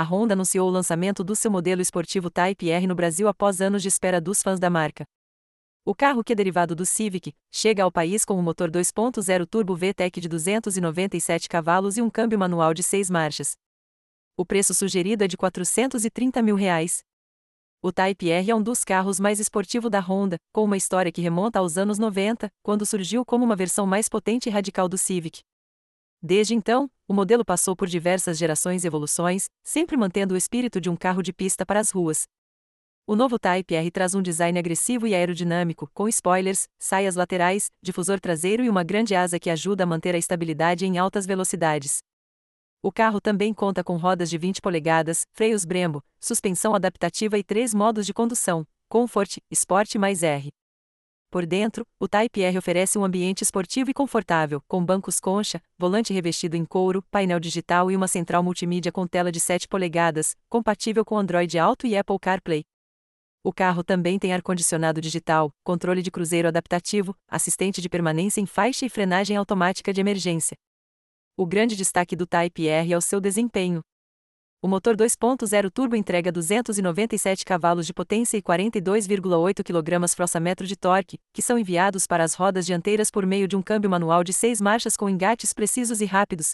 a Honda anunciou o lançamento do seu modelo esportivo Type R no Brasil após anos de espera dos fãs da marca. O carro, que é derivado do Civic, chega ao país com um motor 2.0 turbo VTEC de 297 cavalos e um câmbio manual de 6 marchas. O preço sugerido é de 430 mil reais. O Type R é um dos carros mais esportivos da Honda, com uma história que remonta aos anos 90, quando surgiu como uma versão mais potente e radical do Civic. Desde então, o modelo passou por diversas gerações e evoluções, sempre mantendo o espírito de um carro de pista para as ruas. O novo Type R traz um design agressivo e aerodinâmico, com spoilers, saias laterais, difusor traseiro e uma grande asa que ajuda a manter a estabilidade em altas velocidades. O carro também conta com rodas de 20 polegadas, freios Brembo, suspensão adaptativa e três modos de condução: Comfort, Sport mais R. Por dentro, o Type R oferece um ambiente esportivo e confortável, com bancos concha, volante revestido em couro, painel digital e uma central multimídia com tela de 7 polegadas, compatível com Android Auto e Apple CarPlay. O carro também tem ar-condicionado digital, controle de cruzeiro adaptativo, assistente de permanência em faixa e frenagem automática de emergência. O grande destaque do Type R é o seu desempenho. O motor 2.0 turbo entrega 297 cavalos de potência e 42,8 kgfm de torque, que são enviados para as rodas dianteiras por meio de um câmbio manual de 6 marchas com engates precisos e rápidos.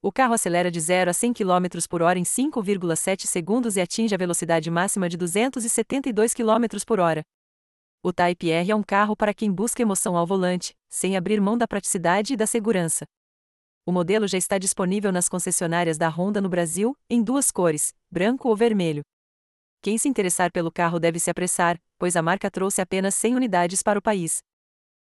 O carro acelera de 0 a 100 km por hora em 5,7 segundos e atinge a velocidade máxima de 272 km por hora. O Type R é um carro para quem busca emoção ao volante, sem abrir mão da praticidade e da segurança. O modelo já está disponível nas concessionárias da Honda no Brasil, em duas cores, branco ou vermelho. Quem se interessar pelo carro deve se apressar, pois a marca trouxe apenas 100 unidades para o país.